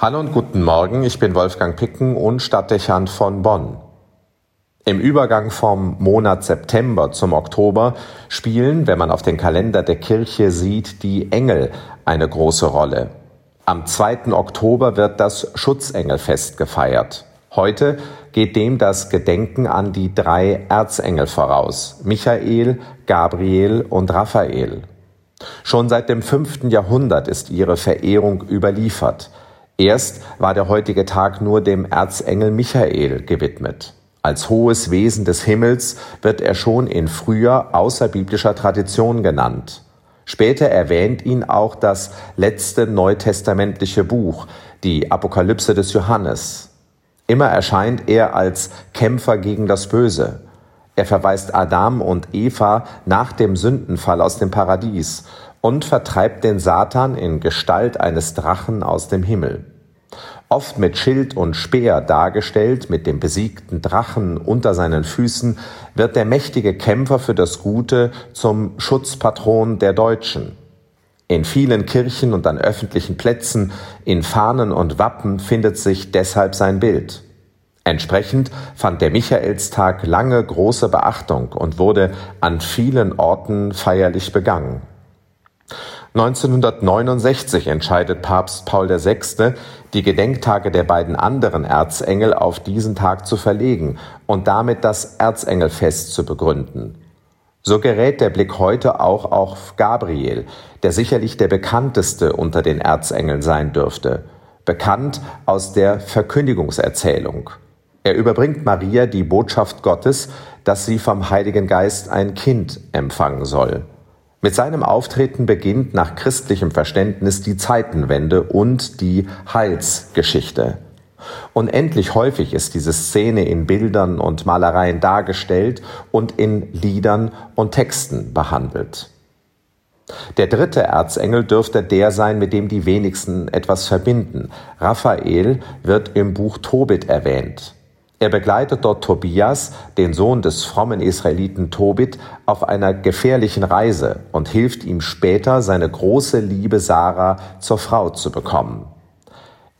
Hallo und guten Morgen, ich bin Wolfgang Picken und Stadtdechant von Bonn. Im Übergang vom Monat September zum Oktober spielen, wenn man auf den Kalender der Kirche sieht, die Engel eine große Rolle. Am 2. Oktober wird das Schutzengelfest gefeiert. Heute geht dem das Gedenken an die drei Erzengel voraus, Michael, Gabriel und Raphael. Schon seit dem fünften Jahrhundert ist ihre Verehrung überliefert. Erst war der heutige Tag nur dem Erzengel Michael gewidmet. Als hohes Wesen des Himmels wird er schon in früher außerbiblischer Tradition genannt. Später erwähnt ihn auch das letzte neutestamentliche Buch, die Apokalypse des Johannes. Immer erscheint er als Kämpfer gegen das Böse. Er verweist Adam und Eva nach dem Sündenfall aus dem Paradies und vertreibt den Satan in Gestalt eines Drachen aus dem Himmel. Oft mit Schild und Speer dargestellt, mit dem besiegten Drachen unter seinen Füßen, wird der mächtige Kämpfer für das Gute zum Schutzpatron der Deutschen. In vielen Kirchen und an öffentlichen Plätzen, in Fahnen und Wappen findet sich deshalb sein Bild. Entsprechend fand der Michaelstag lange große Beachtung und wurde an vielen Orten feierlich begangen. 1969 entscheidet Papst Paul VI., die Gedenktage der beiden anderen Erzengel auf diesen Tag zu verlegen und damit das Erzengelfest zu begründen. So gerät der Blick heute auch auf Gabriel, der sicherlich der bekannteste unter den Erzengeln sein dürfte, bekannt aus der Verkündigungserzählung. Er überbringt Maria die Botschaft Gottes, dass sie vom Heiligen Geist ein Kind empfangen soll. Mit seinem Auftreten beginnt nach christlichem Verständnis die Zeitenwende und die Heilsgeschichte. Unendlich häufig ist diese Szene in Bildern und Malereien dargestellt und in Liedern und Texten behandelt. Der dritte Erzengel dürfte der sein, mit dem die wenigsten etwas verbinden. Raphael wird im Buch Tobit erwähnt. Er begleitet dort Tobias, den Sohn des frommen Israeliten Tobit, auf einer gefährlichen Reise und hilft ihm später, seine große Liebe Sarah zur Frau zu bekommen.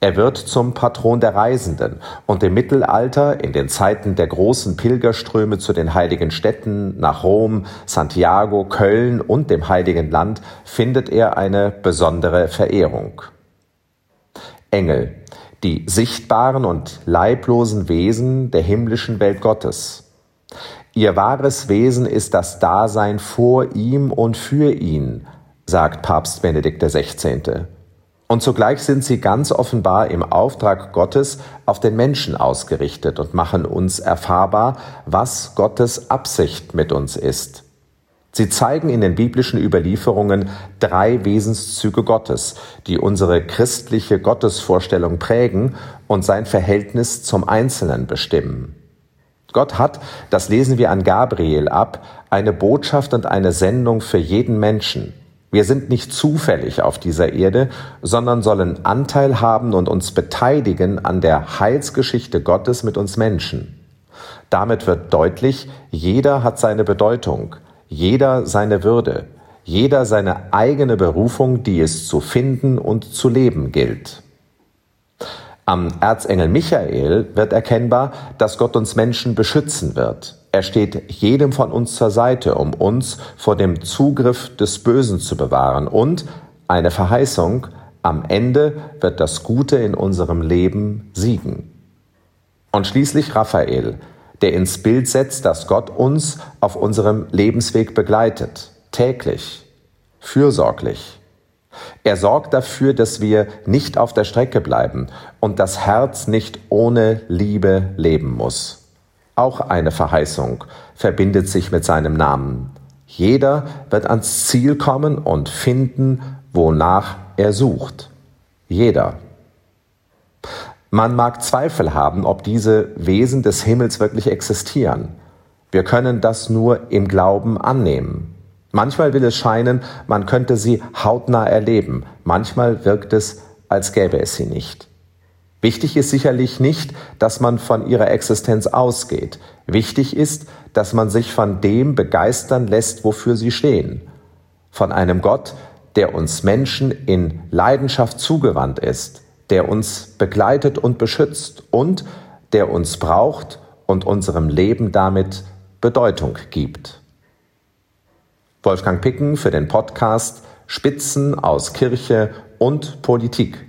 Er wird zum Patron der Reisenden und im Mittelalter, in den Zeiten der großen Pilgerströme zu den heiligen Städten nach Rom, Santiago, Köln und dem Heiligen Land, findet er eine besondere Verehrung. Engel die sichtbaren und leiblosen Wesen der himmlischen Welt Gottes. Ihr wahres Wesen ist das Dasein vor ihm und für ihn, sagt Papst Benedikt XVI. Und zugleich sind sie ganz offenbar im Auftrag Gottes auf den Menschen ausgerichtet und machen uns erfahrbar, was Gottes Absicht mit uns ist. Sie zeigen in den biblischen Überlieferungen drei Wesenszüge Gottes, die unsere christliche Gottesvorstellung prägen und sein Verhältnis zum Einzelnen bestimmen. Gott hat, das lesen wir an Gabriel ab, eine Botschaft und eine Sendung für jeden Menschen. Wir sind nicht zufällig auf dieser Erde, sondern sollen Anteil haben und uns beteiligen an der Heilsgeschichte Gottes mit uns Menschen. Damit wird deutlich, jeder hat seine Bedeutung, jeder seine Würde, jeder seine eigene Berufung, die es zu finden und zu leben gilt. Am Erzengel Michael wird erkennbar, dass Gott uns Menschen beschützen wird. Er steht jedem von uns zur Seite, um uns vor dem Zugriff des Bösen zu bewahren. Und eine Verheißung, am Ende wird das Gute in unserem Leben siegen. Und schließlich Raphael, der ins Bild setzt, dass Gott uns auf unserem Lebensweg begleitet, täglich, fürsorglich. Er sorgt dafür, dass wir nicht auf der Strecke bleiben und das Herz nicht ohne Liebe leben muss. Auch eine Verheißung verbindet sich mit seinem Namen. Jeder wird ans Ziel kommen und finden, wonach er sucht. Jeder. Man mag Zweifel haben, ob diese Wesen des Himmels wirklich existieren. Wir können das nur im Glauben annehmen. Manchmal will es scheinen, man könnte sie hautnah erleben, manchmal wirkt es, als gäbe es sie nicht. Wichtig ist sicherlich nicht, dass man von ihrer Existenz ausgeht. Wichtig ist, dass man sich von dem begeistern lässt, wofür sie stehen. Von einem Gott, der uns Menschen in Leidenschaft zugewandt ist, der uns begleitet und beschützt und der uns braucht und unserem Leben damit Bedeutung gibt. Wolfgang Picken für den Podcast Spitzen aus Kirche und Politik.